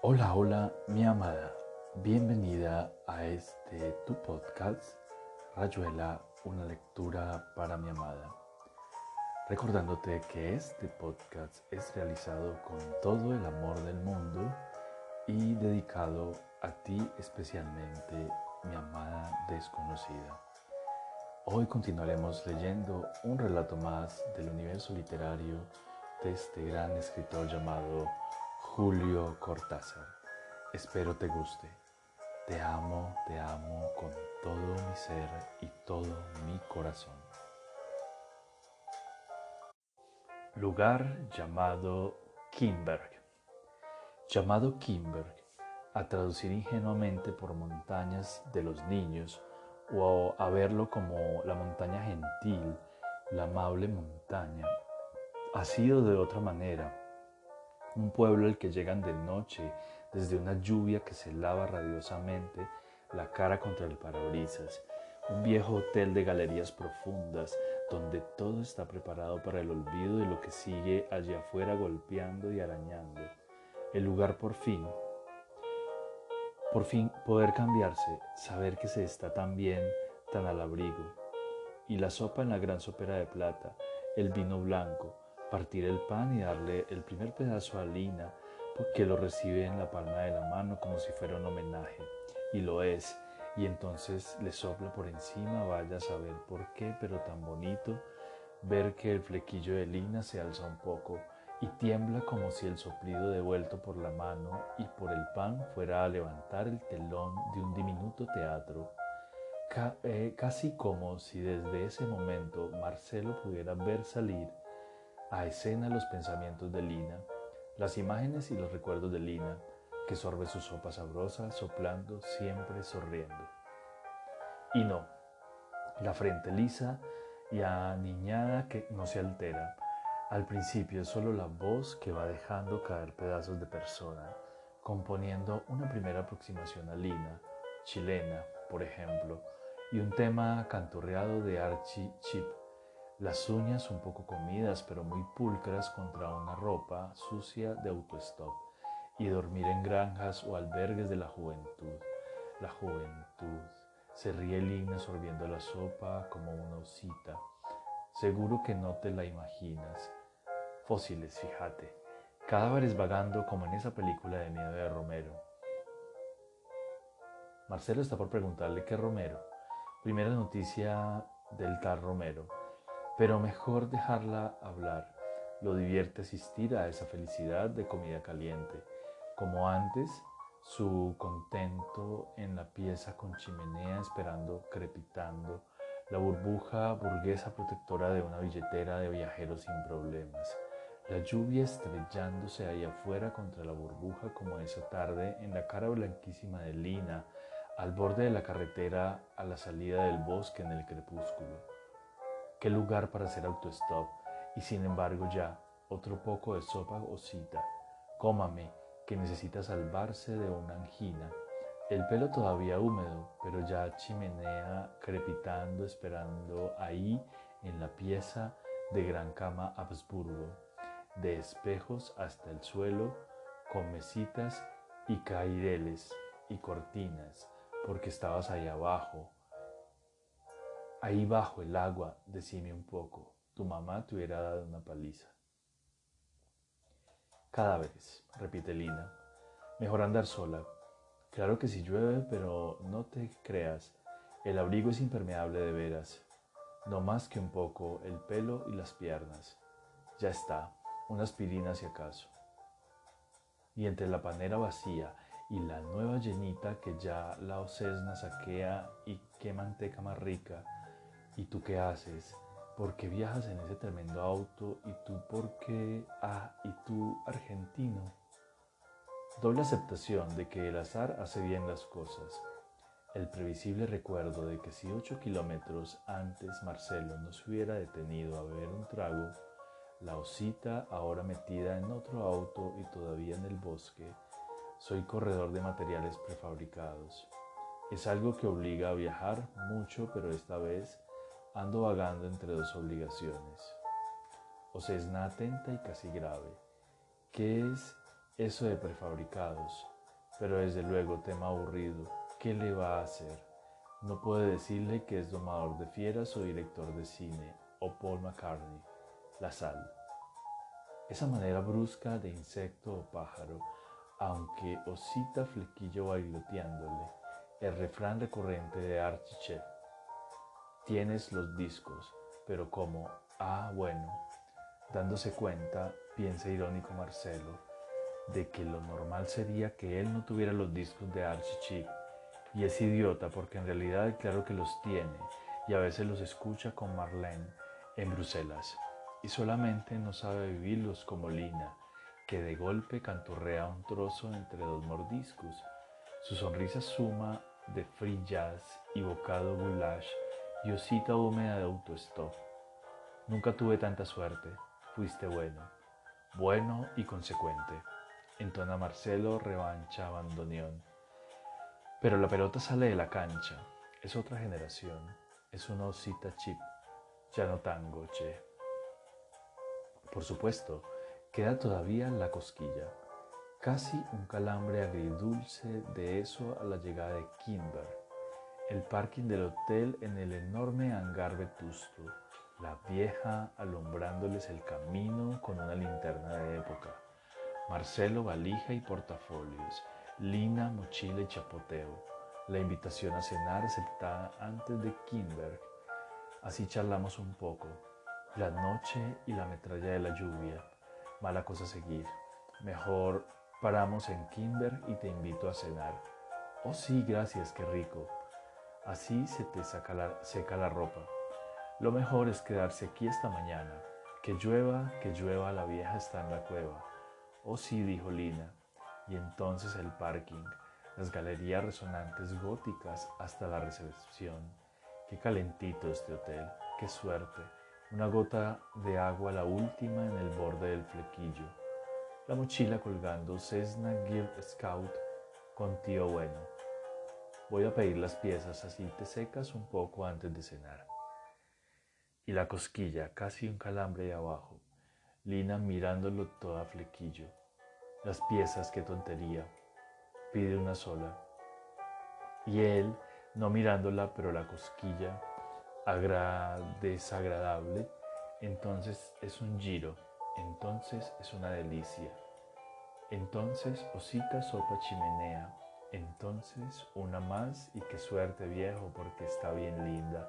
Hola, hola, mi amada. Bienvenida a este tu podcast, Rayuela, una lectura para mi amada. Recordándote que este podcast es realizado con todo el amor del mundo y dedicado a ti especialmente, mi amada desconocida. Hoy continuaremos leyendo un relato más del universo literario de este gran escritor llamado Julio Cortázar. Espero te guste. Te amo, te amo con todo mi ser y todo mi corazón. Lugar llamado Kimberg. Llamado Kimberg, a traducir ingenuamente por montañas de los niños o a verlo como la montaña gentil, la amable montaña. Ha sido de otra manera, un pueblo al que llegan de noche desde una lluvia que se lava radiosamente la cara contra el parabrisas, un viejo hotel de galerías profundas donde todo está preparado para el olvido de lo que sigue allá afuera golpeando y arañando. El lugar por fin, por fin poder cambiarse, saber que se está tan bien, tan al abrigo. Y la sopa en la gran sopera de plata, el vino blanco, partir el pan y darle el primer pedazo a Lina, que lo recibe en la palma de la mano como si fuera un homenaje. Y lo es, y entonces le sopla por encima, vaya a saber por qué, pero tan bonito, ver que el flequillo de Lina se alza un poco y tiembla como si el soplido devuelto por la mano y por el pan fuera a levantar el telón de un diminuto teatro, eh, casi como si desde ese momento Marcelo pudiera ver salir a escena los pensamientos de Lina, las imágenes y los recuerdos de Lina, que sorbe su sopa sabrosa, soplando, siempre sonriendo. Y no, la frente lisa y aniñada que no se altera. Al principio es solo la voz que va dejando caer pedazos de persona, componiendo una primera aproximación a Lina, chilena, por ejemplo, y un tema canturreado de Archie Chip las uñas un poco comidas pero muy pulcras contra una ropa sucia de autostop y dormir en granjas o albergues de la juventud. La juventud. Se ríe Lina sorbiendo la sopa como una osita. Seguro que no te la imaginas. Fósiles, fíjate. Cadáveres vagando como en esa película de miedo de Romero. Marcelo está por preguntarle qué Romero. Primera noticia del tal Romero pero mejor dejarla hablar. Lo divierte asistir a esa felicidad de comida caliente, como antes su contento en la pieza con chimenea esperando crepitando, la burbuja burguesa protectora de una billetera de viajeros sin problemas, la lluvia estrellándose ahí afuera contra la burbuja como esa tarde en la cara blanquísima de Lina, al borde de la carretera a la salida del bosque en el crepúsculo qué lugar para hacer autostop y sin embargo ya otro poco de sopa o cita. Cómame, que necesita salvarse de una angina. El pelo todavía húmedo, pero ya chimenea crepitando, esperando ahí en la pieza de gran cama Habsburgo, de espejos hasta el suelo, con mesitas y caireles y cortinas, porque estabas ahí abajo, Ahí bajo el agua, decime un poco, tu mamá te hubiera dado una paliza. Cadáveres, repite Lina. Mejor andar sola. Claro que si llueve, pero no te creas, el abrigo es impermeable de veras. No más que un poco el pelo y las piernas. Ya está, una aspirina si acaso. Y entre la panera vacía y la nueva llenita que ya la ocesna saquea y qué manteca más rica, ¿Y tú qué haces? ¿Por qué viajas en ese tremendo auto? ¿Y tú por qué? Ah, ¿y tú argentino? Doble aceptación de que el azar hace bien las cosas. El previsible recuerdo de que si ocho kilómetros antes Marcelo no se hubiera detenido a beber un trago, la osita ahora metida en otro auto y todavía en el bosque, soy corredor de materiales prefabricados. Es algo que obliga a viajar mucho, pero esta vez ando vagando entre dos obligaciones. O es atenta y casi grave. ¿Qué es eso de prefabricados, pero desde luego tema aburrido. ¿Qué le va a hacer? No puede decirle que es domador de fieras o director de cine, o Paul McCartney, la sal. Esa manera brusca de insecto o pájaro, aunque osita flequillo bailoteándole, el refrán recurrente de Archie Tienes los discos, pero como, ah, bueno, dándose cuenta, piensa irónico Marcelo, de que lo normal sería que él no tuviera los discos de Archie Chip. Y es idiota porque en realidad claro que los tiene y a veces los escucha con Marlene en Bruselas. Y solamente no sabe vivirlos como Lina, que de golpe canturrea un trozo entre dos mordiscos. Su sonrisa suma de free jazz y bocado goulash y osita húmeda de autostop. Nunca tuve tanta suerte. Fuiste bueno. Bueno y consecuente entona Marcelo, revancha, abandoneón. Pero la pelota sale de la cancha, es otra generación, es una osita chip, ya no tango, che. Por supuesto, queda todavía la cosquilla, casi un calambre agridulce de eso a la llegada de Kimber, el parking del hotel en el enorme hangar vetusto, la vieja alumbrándoles el camino con una linterna de época Marcelo, valija y portafolios. Lina, mochila y chapoteo. La invitación a cenar aceptada antes de Kimberg. Así charlamos un poco. La noche y la metralla de la lluvia. Mala cosa seguir. Mejor paramos en Kimberg y te invito a cenar. Oh sí, gracias, qué rico. Así se te saca la, seca la ropa. Lo mejor es quedarse aquí esta mañana. Que llueva, que llueva, la vieja está en la cueva. Oh sí, dijo Lina. Y entonces el parking, las galerías resonantes góticas hasta la recepción. Qué calentito este hotel, qué suerte. Una gota de agua la última en el borde del flequillo. La mochila colgando Cessna Gear Scout con tío bueno. Voy a pedir las piezas así te secas un poco antes de cenar. Y la cosquilla, casi un calambre de abajo. Lina mirándolo toda flequillo. Las piezas, qué tontería. Pide una sola. Y él, no mirándola, pero la cosquilla, desagradable, entonces es un giro, entonces es una delicia. Entonces osita sopa chimenea, entonces una más y qué suerte viejo porque está bien linda.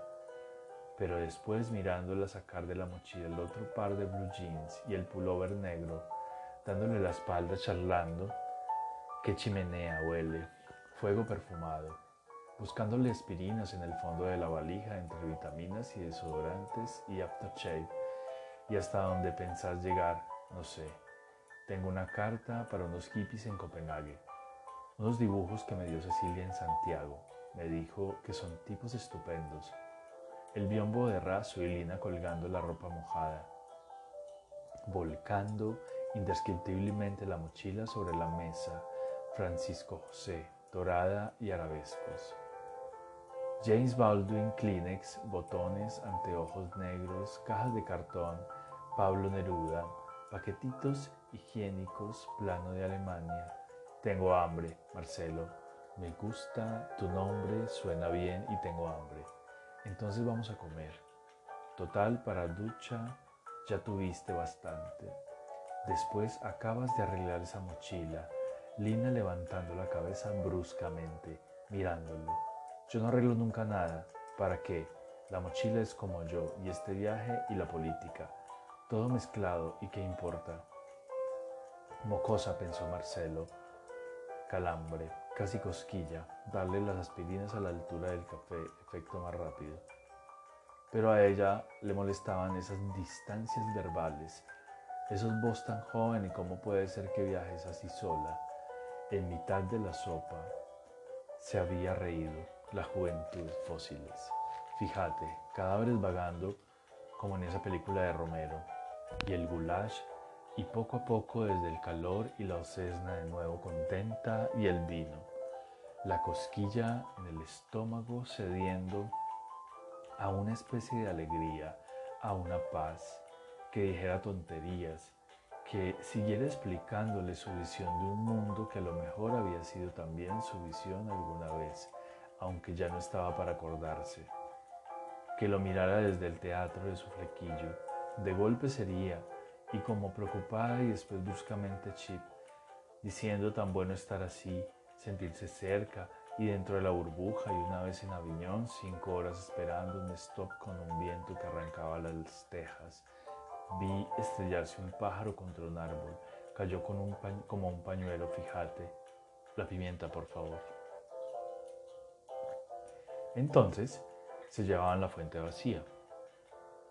Pero después mirándola sacar de la mochila el otro par de blue jeans y el pullover negro, dándole la espalda charlando. Qué chimenea huele, fuego perfumado, buscándole aspirinas en el fondo de la valija entre vitaminas y desodorantes y aftershave. Y hasta donde pensás llegar, no sé. Tengo una carta para unos hippies en Copenhague. Unos dibujos que me dio Cecilia en Santiago. Me dijo que son tipos estupendos. El biombo de raso y Lina colgando la ropa mojada. Volcando indescriptiblemente la mochila sobre la mesa, Francisco José, dorada y arabescos. James Baldwin, Kleenex, botones, anteojos negros, cajas de cartón, Pablo Neruda, paquetitos higiénicos, plano de Alemania. Tengo hambre, Marcelo. Me gusta tu nombre, suena bien y tengo hambre. Entonces vamos a comer. Total, para ducha ya tuviste bastante. Después acabas de arreglar esa mochila. Lina levantando la cabeza bruscamente, mirándolo. Yo no arreglo nunca nada. ¿Para qué? La mochila es como yo y este viaje y la política. Todo mezclado y qué importa. Mocosa, pensó Marcelo. Calambre, casi cosquilla, darle las aspirinas a la altura del café, efecto más rápido. Pero a ella le molestaban esas distancias verbales esos vos tan joven y cómo puede ser que viajes así sola. En mitad de la sopa se había reído la juventud fósiles. Fíjate, cadáveres vagando como en esa película de Romero. Y el goulash y poco a poco desde el calor y la ocesna de nuevo contenta y el vino. La cosquilla en el estómago cediendo a una especie de alegría, a una paz, que dijera tonterías, que siguiera explicándole su visión de un mundo que a lo mejor había sido también su visión alguna vez, aunque ya no estaba para acordarse. Que lo mirara desde el teatro de su flequillo. De golpe sería, y como preocupada y después bruscamente Chip, diciendo tan bueno estar así, sentirse cerca y dentro de la burbuja y una vez en Aviñón, cinco horas esperando un stop con un viento que arrancaba las tejas Vi estrellarse un pájaro contra un árbol. Cayó con un como un pañuelo, fíjate. La pimienta, por favor. Entonces se llevaban la fuente vacía.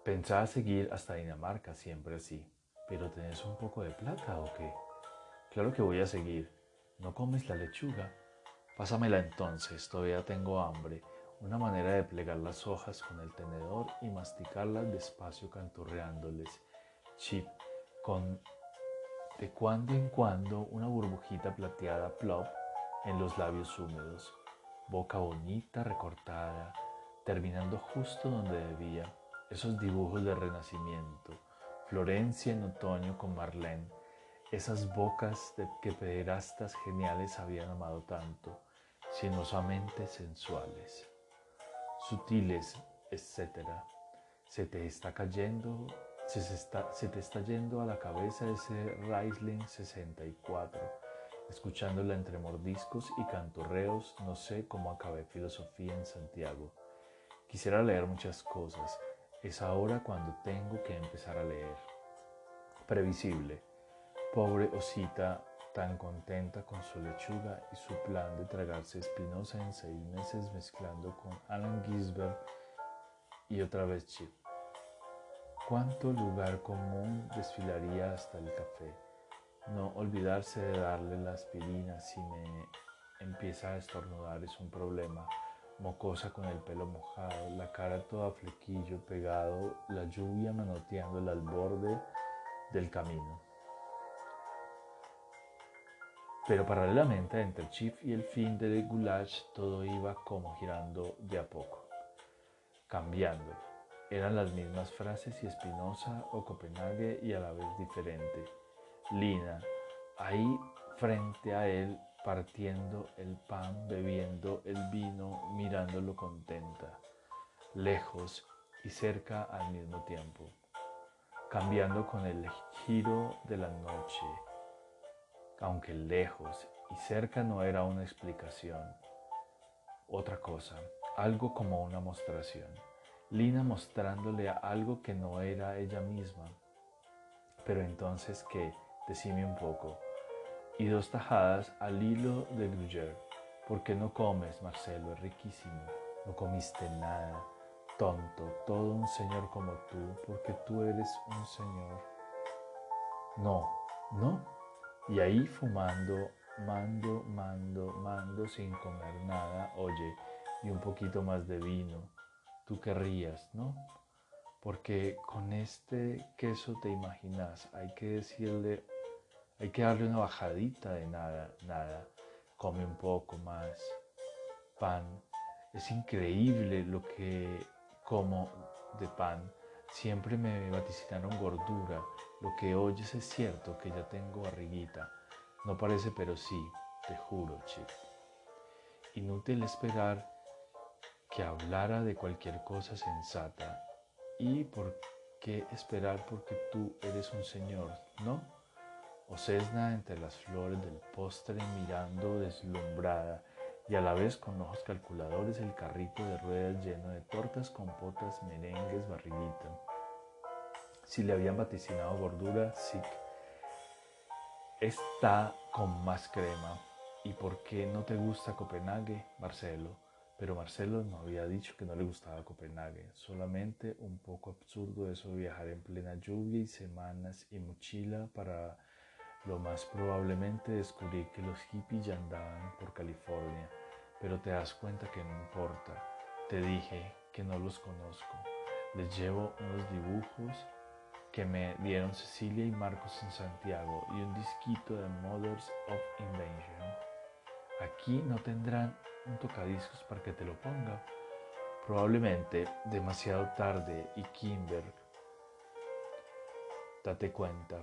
Pensaba seguir hasta Dinamarca, siempre así. ¿Pero tenés un poco de plata o qué? Claro que voy a seguir. ¿No comes la lechuga? Pásamela entonces, todavía tengo hambre. Una manera de plegar las hojas con el tenedor y masticarlas despacio canturreándoles chip con de cuando en cuando una burbujita plateada plop en los labios húmedos, boca bonita recortada, terminando justo donde debía, esos dibujos de renacimiento, Florencia en otoño con Marlene, esas bocas que pederastas geniales habían amado tanto, sinuosamente sensuales, sutiles, etc. Se te está cayendo se, te está yendo a la cabeza ese Riesling 64. Escuchándola entre mordiscos y canturreos, no sé cómo acabé filosofía en Santiago. Quisiera leer muchas cosas. Es ahora cuando tengo que empezar a leer. Previsible. Pobre osita, tan contenta con su lechuga y su plan de tragarse Espinosa en seis meses mezclando con Alan Gisbert y otra vez Chip. Cuánto lugar común desfilaría hasta el café. No olvidarse de darle la aspirina si me empieza a estornudar es un problema. Mocosa con el pelo mojado, la cara toda flequillo pegado, la lluvia manoteándola al borde del camino. Pero paralelamente entre Chief y el fin de Goulash todo iba como girando de a poco, cambiando eran las mismas frases y Espinosa o Copenhague y a la vez diferente. Lina, ahí frente a él, partiendo el pan, bebiendo el vino, mirándolo contenta, lejos y cerca al mismo tiempo, cambiando con el giro de la noche, aunque lejos y cerca no era una explicación, otra cosa, algo como una mostración. Lina mostrándole algo que no era ella misma. Pero entonces, ¿qué? Decime un poco. Y dos tajadas al hilo de Gruyère. ¿Por qué no comes, Marcelo? Es riquísimo. No comiste nada. Tonto, todo un señor como tú, porque tú eres un señor. No, no. Y ahí fumando, mando, mando, mando sin comer nada, oye, y un poquito más de vino tú querrías, ¿no? Porque con este queso te imaginas, hay que decirle, hay que darle una bajadita de nada, nada, come un poco más, pan. Es increíble lo que como de pan. Siempre me vaticinaron gordura. Lo que oyes es cierto que ya tengo barriguita. No parece, pero sí, te juro, chico. Inútil esperar que hablara de cualquier cosa sensata. ¿Y por qué esperar porque tú eres un señor, no? O Cesna entre las flores del postre mirando deslumbrada y a la vez con ojos calculadores el carrito de ruedas lleno de tortas, compotas, merengues, barriguita. Si le habían vaticinado gordura, sí. Está con más crema. ¿Y por qué no te gusta Copenhague, Marcelo? Pero Marcelo no había dicho que no le gustaba Copenhague, solamente un poco absurdo eso de viajar en plena lluvia y semanas y mochila para lo más probablemente descubrir que los hippies ya andaban por California, pero te das cuenta que no importa. Te dije que no los conozco. Les llevo unos dibujos que me dieron Cecilia y Marcos en Santiago y un disquito de Mothers of Invention. Aquí no tendrán un tocadiscos para que te lo ponga. Probablemente demasiado tarde y Kimberg, date cuenta.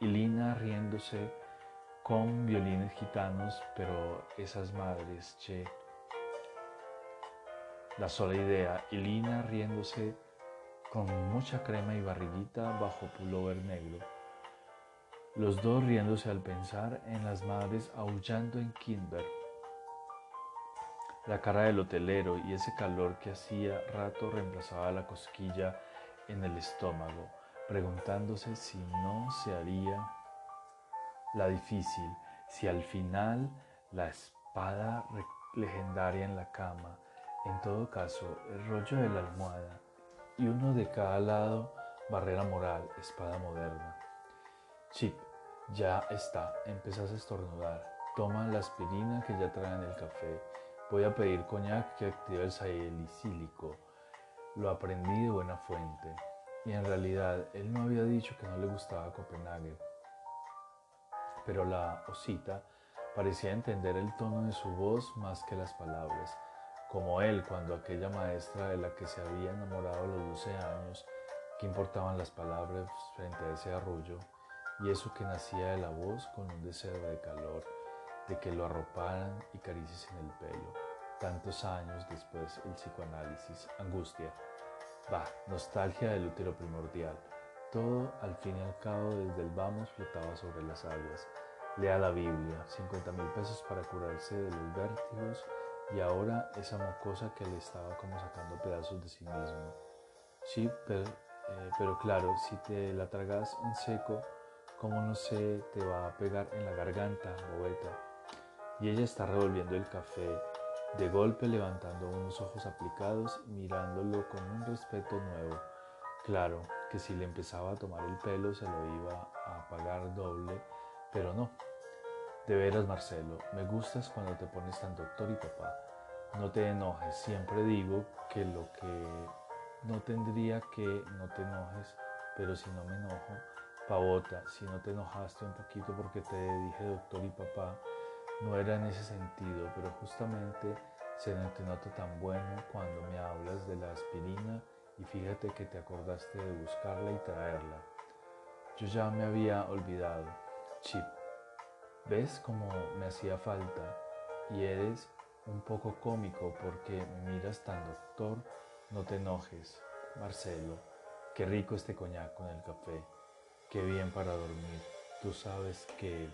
Y Lina riéndose con violines gitanos, pero esas madres, che. La sola idea, y Lina riéndose con mucha crema y barriguita bajo pullover negro. Los dos riéndose al pensar en las madres aullando en Kimber. La cara del hotelero y ese calor que hacía rato reemplazaba la cosquilla en el estómago, preguntándose si no se haría la difícil, si al final la espada legendaria en la cama, en todo caso el rollo de la almohada y uno de cada lado, barrera moral, espada moderna. Chip, ya está, empezás a estornudar. Toma la aspirina que ya traen el café. Voy a pedir coñac que active el salicílico. Lo aprendí de buena fuente. Y en realidad él no había dicho que no le gustaba Copenhague pero la osita parecía entender el tono de su voz más que las palabras, como él cuando aquella maestra de la que se había enamorado a los 12 años, que importaban las palabras frente a ese arrullo, y eso que nacía de la voz con un deseo de calor, de que lo arroparan y caricias en el pelo. Tantos años después el psicoanálisis, angustia, va, nostalgia del útero primordial, todo, al fin y al cabo, desde el vamos flotaba sobre las aguas. Lea la Biblia, 50 mil pesos para curarse de los vértigos y ahora esa mocosa que le estaba como sacando pedazos de sí mismo. Sí, pero, eh, pero claro, si te la tragas en seco, ¿cómo no se te va a pegar en la garganta, bobeta? Y ella está revolviendo el café, de golpe levantando unos ojos aplicados mirándolo con un respeto nuevo. Claro, que si le empezaba a tomar el pelo se lo iba a pagar doble, pero no. De veras, Marcelo, me gustas cuando te pones tan doctor y papá. No te enojes, siempre digo que lo que no tendría que no te enojes, pero si no me enojo, pavota, si no te enojaste un poquito porque te dije doctor y papá, no era en ese sentido, pero justamente se nota tan bueno cuando me hablas de la aspirina y fíjate que te acordaste de buscarla y traerla. Yo ya me había olvidado. Chip, ¿ves cómo me hacía falta? Y eres un poco cómico porque me miras tan doctor. No te enojes, Marcelo. Qué rico este coñac con el café. Qué bien para dormir. Tú sabes que...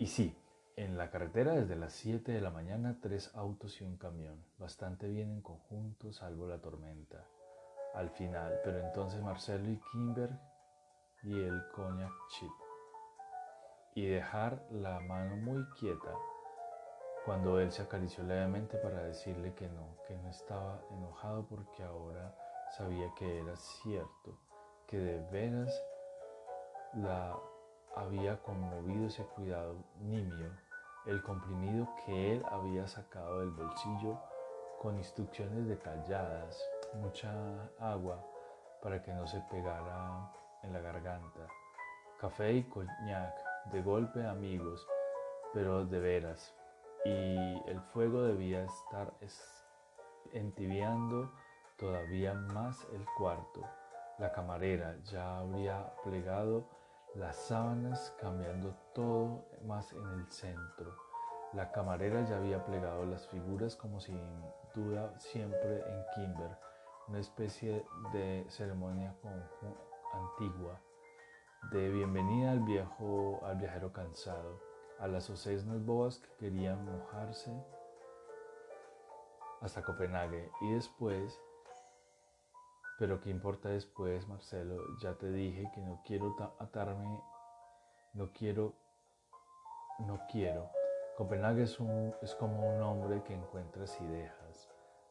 Y sí, en la carretera desde las 7 de la mañana tres autos y un camión, bastante bien en conjunto salvo la tormenta. Al final, pero entonces Marcelo y Kimber y el cognac chip. Y dejar la mano muy quieta cuando él se acarició levemente para decirle que no, que no estaba enojado porque ahora sabía que era cierto, que de veras la había conmovido ese cuidado nimio el comprimido que él había sacado del bolsillo con instrucciones detalladas, mucha agua para que no se pegara en la garganta, café y coñac, de golpe amigos, pero de veras, y el fuego debía estar entibiando todavía más el cuarto. La camarera ya habría plegado las sábanas cambiando todo más en el centro. La camarera ya había plegado las figuras como sin duda siempre en Kimber, una especie de ceremonia antigua, de bienvenida al viejo, al viajero cansado, a las ocesnas bobas que querían mojarse hasta Copenhague y después pero qué importa después, Marcelo, ya te dije que no quiero atarme, no quiero, no quiero. Copenhague es, un, es como un hombre que encuentras y dejas.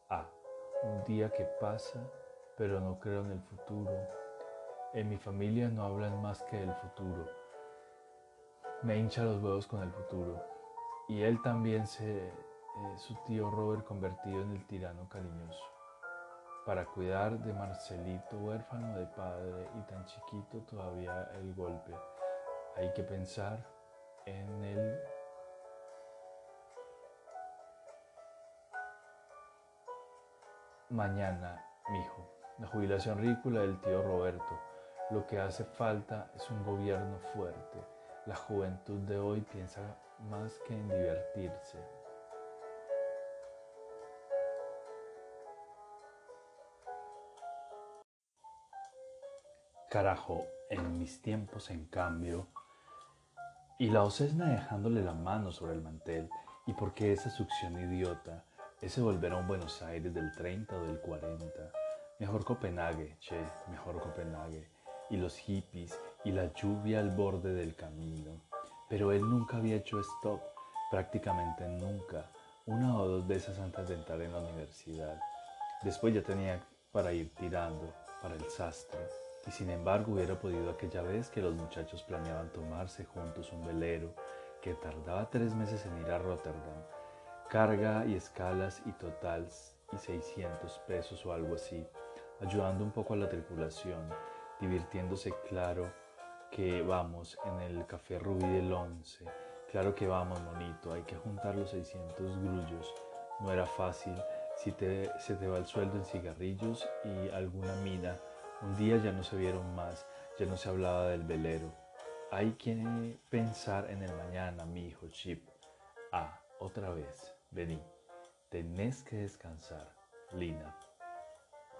Ah, un día que pasa, pero no creo en el futuro. En mi familia no hablan más que del futuro. Me hincha los huevos con el futuro. Y él también se, eh, su tío Robert convertido en el tirano cariñoso para cuidar de Marcelito huérfano de padre y tan chiquito todavía el golpe. Hay que pensar en el mañana, mijo. La jubilación ridícula del tío Roberto. Lo que hace falta es un gobierno fuerte. La juventud de hoy piensa más que en divertirse. Carajo, en mis tiempos, en cambio, y la ocesna dejándole la mano sobre el mantel, y porque esa succión idiota, ese volver a un Buenos Aires del 30 o del 40, mejor Copenhague, che, mejor Copenhague, y los hippies, y la lluvia al borde del camino. Pero él nunca había hecho stop, prácticamente nunca, una o dos veces antes de entrar en la universidad. Después ya tenía para ir tirando, para el sastre y sin embargo hubiera podido aquella vez que los muchachos planeaban tomarse juntos un velero que tardaba tres meses en ir a Rotterdam, carga y escalas y totals y 600 pesos o algo así, ayudando un poco a la tripulación, divirtiéndose claro que vamos en el café Rubí del 11, claro que vamos monito, hay que juntar los 600 grullos, no era fácil, si te, se te va el sueldo en cigarrillos y alguna mina, un día ya no se vieron más, ya no se hablaba del velero. Hay que pensar en el mañana, mi hijo Chip. Ah, otra vez, vení. Tenés que descansar, Lina.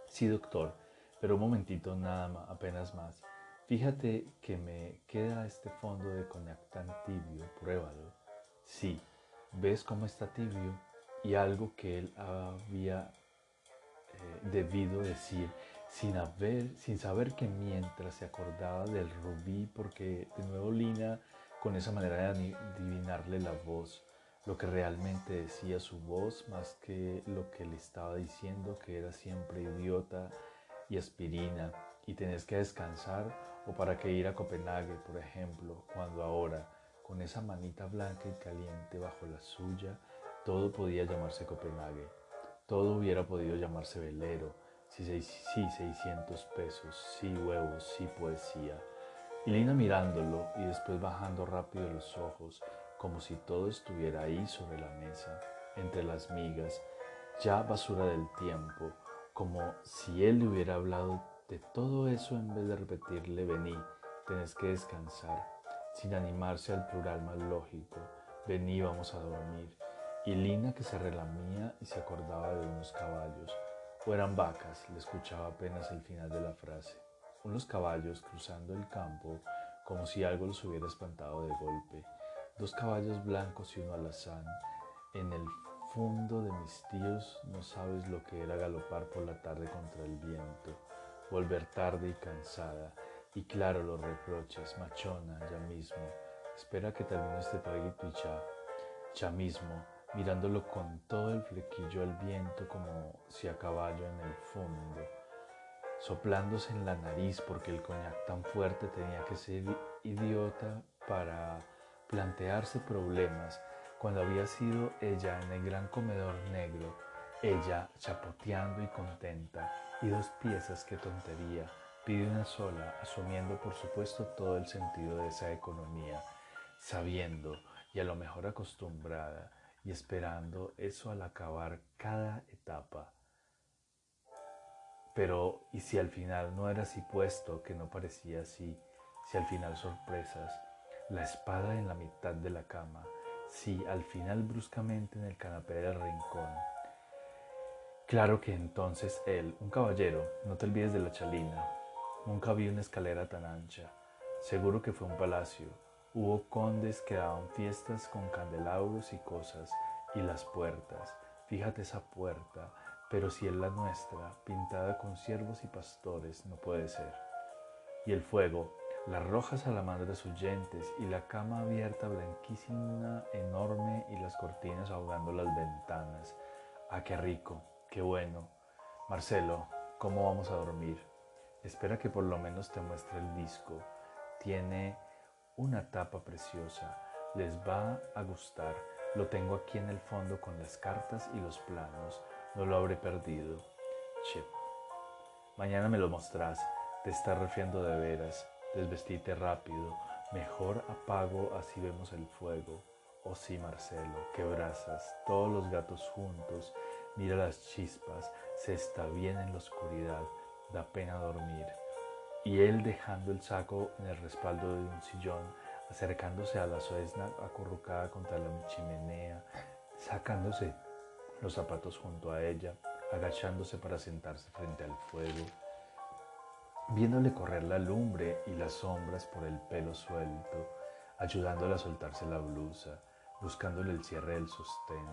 Sí, doctor, pero un momentito nada más, apenas más. Fíjate que me queda este fondo de coñac tan tibio, pruébalo. Sí, ¿ves cómo está tibio? Y algo que él había eh, debido decir sin, haber, sin saber que mientras se acordaba del rubí, porque de nuevo Lina, con esa manera de adivinarle la voz, lo que realmente decía su voz, más que lo que le estaba diciendo, que era siempre idiota y aspirina, y tenés que descansar, o para qué ir a Copenhague, por ejemplo, cuando ahora, con esa manita blanca y caliente bajo la suya, todo podía llamarse Copenhague, todo hubiera podido llamarse velero, Sí, sí, 600 pesos, sí, huevos, sí, poesía. Y Lina mirándolo y después bajando rápido los ojos, como si todo estuviera ahí sobre la mesa, entre las migas, ya basura del tiempo, como si él le hubiera hablado de todo eso en vez de repetirle, vení, tenés que descansar, sin animarse al plural más lógico, vení, vamos a dormir. Y Lina que se relamía y se acordaba de unos caballos, Fueran vacas, le escuchaba apenas el final de la frase. Unos caballos cruzando el campo como si algo los hubiera espantado de golpe. Dos caballos blancos y uno alazán. En el fondo de mis tíos no sabes lo que era galopar por la tarde contra el viento, volver tarde y cansada, y claro los reproches, machona, ya mismo, espera que termine este traguito y ya, ya mismo, mirándolo con todo el flequillo al viento como si a caballo en el fondo, soplándose en la nariz porque el coñac tan fuerte tenía que ser idiota para plantearse problemas cuando había sido ella en el gran comedor negro, ella chapoteando y contenta, y dos piezas, qué tontería, pide una sola, asumiendo por supuesto todo el sentido de esa economía, sabiendo y a lo mejor acostumbrada y esperando eso al acabar cada etapa. Pero, ¿y si al final no era así puesto, que no parecía así? Si al final sorpresas, la espada en la mitad de la cama, si al final bruscamente en el canapé del rincón. Claro que entonces él, un caballero, no te olvides de la chalina, nunca vi una escalera tan ancha, seguro que fue un palacio, Hubo condes que daban fiestas con candelabros y cosas, y las puertas, fíjate esa puerta, pero si es la nuestra, pintada con ciervos y pastores, no puede ser. Y el fuego, las rojas salamandras huyentes y la cama abierta blanquísima, enorme y las cortinas ahogando las ventanas. Ah, qué rico, qué bueno. Marcelo, ¿cómo vamos a dormir? Espera que por lo menos te muestre el disco. Tiene una tapa preciosa. Les va a gustar. Lo tengo aquí en el fondo con las cartas y los planos. No lo habré perdido. Chip. Mañana me lo mostrás. Te está refiando de veras. Desvestite rápido. Mejor apago así vemos el fuego. Oh sí, Marcelo, qué brasas. Todos los gatos juntos. Mira las chispas. Se está bien en la oscuridad. Da pena dormir. Y él dejando el saco en el respaldo de un sillón, acercándose a la suezna acurrucada contra la chimenea, sacándose los zapatos junto a ella, agachándose para sentarse frente al fuego, viéndole correr la lumbre y las sombras por el pelo suelto, ayudándole a soltarse la blusa, buscándole el cierre del sostén,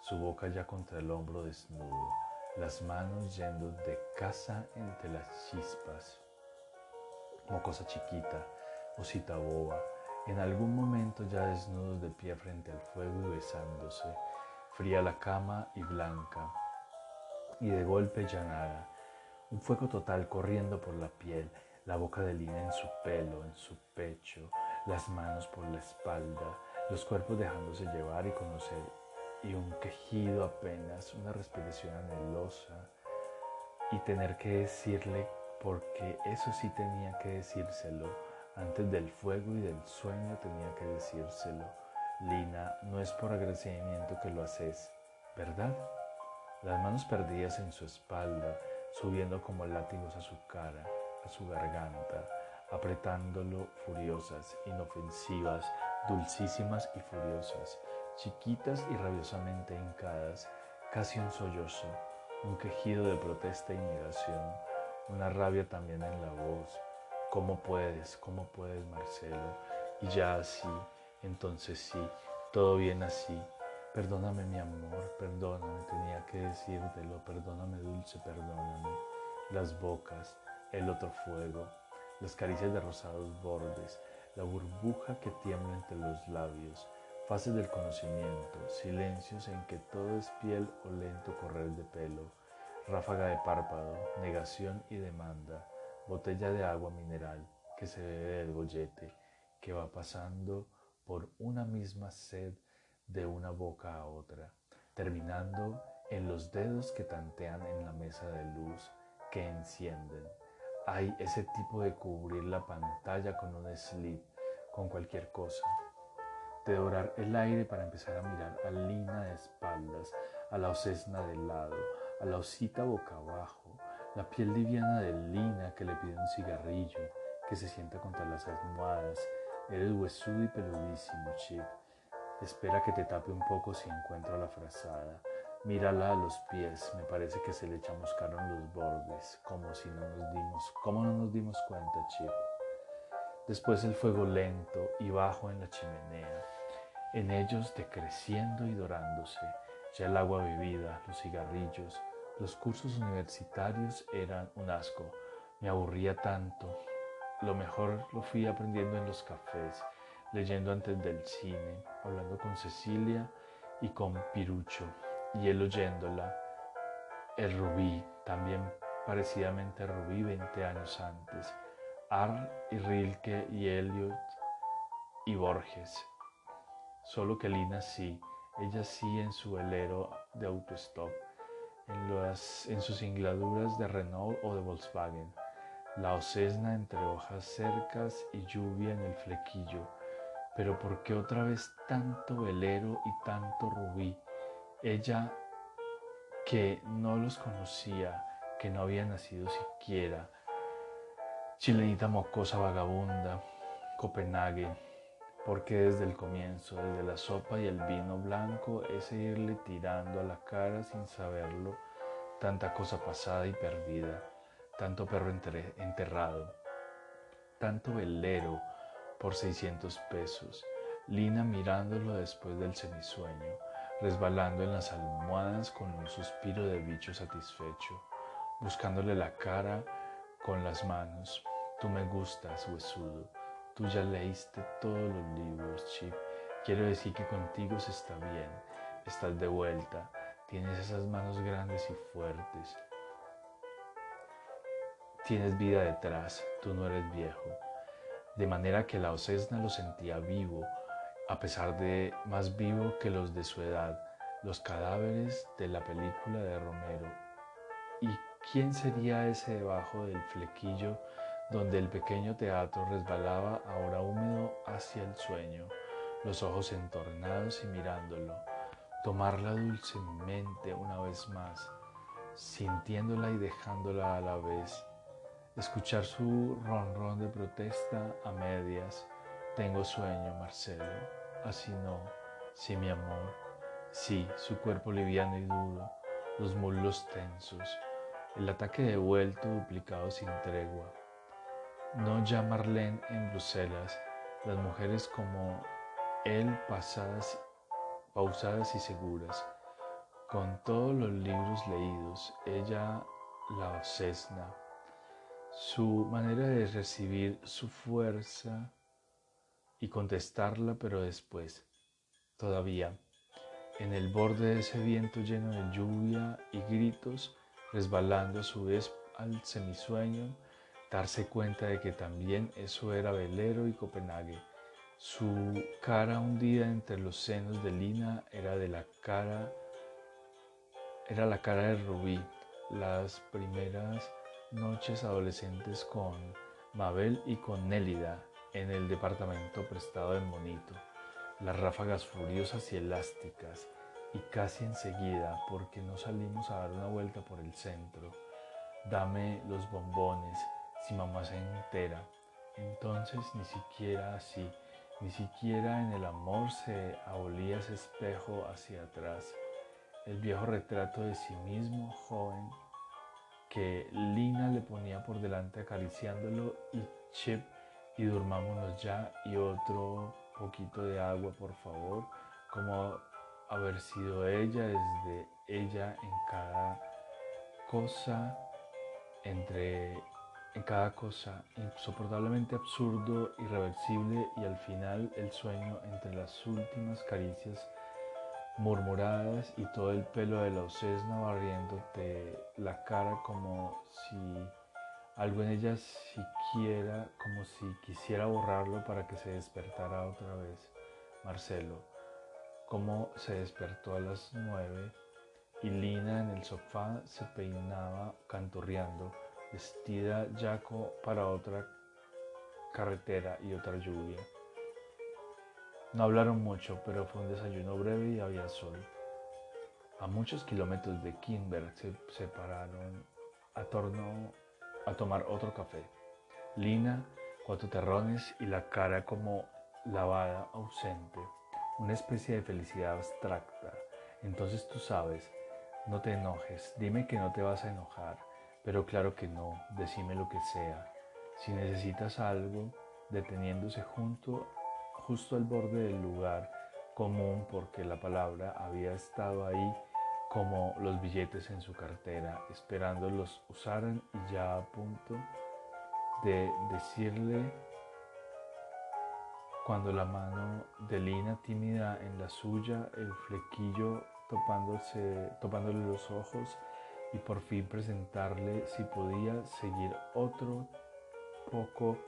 su boca ya contra el hombro desnudo, las manos yendo de casa entre las chispas, como cosa chiquita, osita boba, en algún momento ya desnudos de pie frente al fuego y besándose, fría la cama y blanca, y de golpe ya nada, un fuego total corriendo por la piel, la boca de Lina en su pelo, en su pecho, las manos por la espalda, los cuerpos dejándose llevar y conocer, y un quejido apenas, una respiración anhelosa, y tener que decirle, porque eso sí tenía que decírselo, antes del fuego y del sueño tenía que decírselo. Lina, no es por agradecimiento que lo haces, ¿verdad? Las manos perdidas en su espalda, subiendo como látigos a su cara, a su garganta, apretándolo furiosas, inofensivas, dulcísimas y furiosas, chiquitas y rabiosamente hincadas, casi un sollozo, un quejido de protesta y negación, una rabia también en la voz. ¿Cómo puedes? ¿Cómo puedes, Marcelo? Y ya así, entonces sí, todo bien así. Perdóname mi amor, perdóname, tenía que decírtelo, perdóname dulce, perdóname. Las bocas, el otro fuego, las caricias de rosados bordes, la burbuja que tiembla entre los labios, fases del conocimiento, silencios en que todo es piel o lento correr de pelo, ráfaga de párpado, negación y demanda, botella de agua mineral que se bebe del bollete, que va pasando por una misma sed de una boca a otra, terminando en los dedos que tantean en la mesa de luz que encienden. Hay ese tipo de cubrir la pantalla con un slip, con cualquier cosa. De dorar el aire para empezar a mirar a Lina de espaldas, a la osesna de lado, la osita boca abajo, la piel liviana de Lina que le pide un cigarrillo, que se sienta contra las almohadas. Eres huesudo y peludísimo, Chip. Espera que te tape un poco si encuentro la frazada. Mírala a los pies, me parece que se le chamuscaron los bordes, como si no nos dimos, como no nos dimos cuenta, Chip. Después el fuego lento y bajo en la chimenea, en ellos decreciendo y dorándose, ya el agua bebida, los cigarrillos, los cursos universitarios eran un asco, me aburría tanto. Lo mejor lo fui aprendiendo en los cafés, leyendo antes del cine, hablando con Cecilia y con Pirucho, y él oyéndola. El Rubí, también parecidamente Rubí 20 años antes. Arl y Rilke y Eliot y Borges. Solo que Lina sí, ella sí en su velero de autostop, en, sus ingladuras de Renault o de Volkswagen. La ocesna entre hojas cercas y lluvia en el flequillo pero ¿por qué otra vez tanto velero y tanto rubí? Ella que no los conocía, que no había nacido siquiera, chilenita mocosa vagabunda, Copenhague, porque desde el comienzo, desde la sopa y el vino blanco, ese irle tirando a la cara sin saberlo, tanta cosa pasada y perdida, tanto perro enterrado, tanto velero, por 600 pesos. Lina mirándolo después del semisueño, resbalando en las almohadas con un suspiro de bicho satisfecho, buscándole la cara con las manos. Tú me gustas, huesudo. Tú ya leíste todos los libros, Chip. Quiero decir que contigo se está bien. Estás de vuelta. Tienes esas manos grandes y fuertes. Tienes vida detrás. Tú no eres viejo de manera que la Ocesna lo sentía vivo, a pesar de más vivo que los de su edad, los cadáveres de la película de Romero. ¿Y quién sería ese debajo del flequillo donde el pequeño teatro resbalaba ahora húmedo hacia el sueño, los ojos entornados y mirándolo, tomarla dulcemente una vez más, sintiéndola y dejándola a la vez, escuchar su ronrón de protesta a medias. Tengo sueño, Marcelo. Así no, sí, mi amor. Sí, su cuerpo liviano y duro, los muslos tensos, el ataque de vuelto duplicado sin tregua. No ya Marlene en Bruselas, las mujeres como él pasadas, pausadas y seguras, con todos los libros leídos, ella la obsesna, su manera de recibir su fuerza y contestarla, pero después, todavía, en el borde de ese viento lleno de lluvia y gritos, resbalando a su vez al semisueño, darse cuenta de que también eso era velero y Copenhague. Su cara hundida entre los senos de Lina era de la cara era la cara de Rubí, las primeras noches adolescentes con Mabel y con Nélida en el departamento prestado del Monito, las ráfagas furiosas y elásticas, y casi enseguida, porque no salimos a dar una vuelta por el centro, dame los bombones, si mamá se entera. Entonces ni siquiera así, ni siquiera en el amor se abolía ese espejo hacia atrás, el viejo retrato de sí mismo, joven, que Lina le ponía por delante acariciándolo y Chip y durmámonos ya y otro poquito de agua por favor, como haber sido ella desde ella en cada cosa, entre en cada cosa, insoportablemente absurdo, irreversible y al final el sueño entre las últimas caricias murmuradas y todo el pelo de la ocesna barriéndote la cara como si algo en ella siquiera, como si quisiera borrarlo para que se despertara otra vez. Marcelo, como se despertó a las nueve y Lina en el sofá se peinaba canturreando, vestida yaco para otra carretera y otra lluvia. No hablaron mucho, pero fue un desayuno breve y había sol. A muchos kilómetros de Kinberg se separaron a torno a tomar otro café. Lina, cuatro terrones y la cara como lavada, ausente, una especie de felicidad abstracta. Entonces tú sabes, no te enojes, dime que no te vas a enojar, pero claro que no, decime lo que sea. Si necesitas algo, deteniéndose junto justo al borde del lugar común porque la palabra había estado ahí como los billetes en su cartera, esperando los usaran y ya a punto de decirle cuando la mano de Lina tímida en la suya, el flequillo topándose, topándole los ojos y por fin presentarle si podía seguir otro poco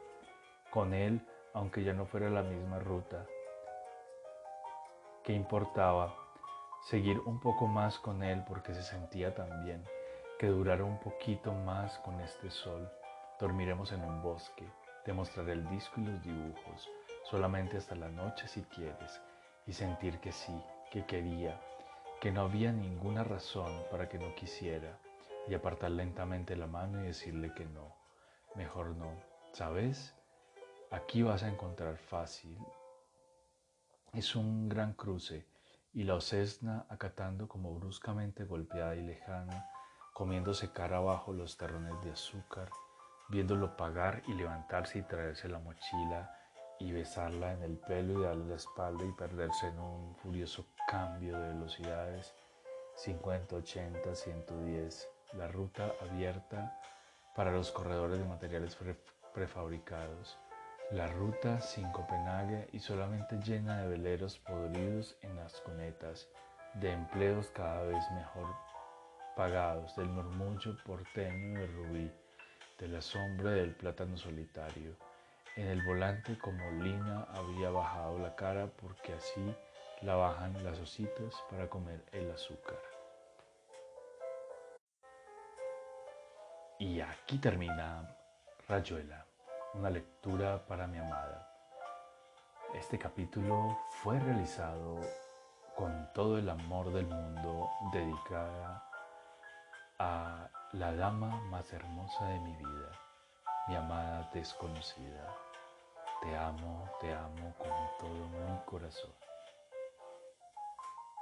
con él aunque ya no fuera la misma ruta. ¿Qué importaba? Seguir un poco más con él porque se sentía tan bien, que durara un poquito más con este sol. Dormiremos en un bosque, te mostraré el disco y los dibujos, solamente hasta la noche si quieres, y sentir que sí, que quería, que no había ninguna razón para que no quisiera, y apartar lentamente la mano y decirle que no, mejor no, ¿sabes? Aquí vas a encontrar fácil. Es un gran cruce y la ocesna acatando como bruscamente golpeada y lejana, comiéndose cara abajo los terrones de azúcar, viéndolo pagar y levantarse y traerse la mochila y besarla en el pelo y darle la espalda y perderse en un furioso cambio de velocidades. 50, 80, 110, la ruta abierta para los corredores de materiales prefabricados. La ruta sin Copenhague y solamente llena de veleros podridos en las cunetas, de empleos cada vez mejor pagados, del murmullo porteño de Rubí, de la sombra del plátano solitario. En el volante como Lina había bajado la cara porque así la bajan las ositas para comer el azúcar. Y aquí termina Rayuela una lectura para mi amada. Este capítulo fue realizado con todo el amor del mundo dedicada a la dama más hermosa de mi vida, mi amada desconocida. Te amo, te amo con todo mi corazón.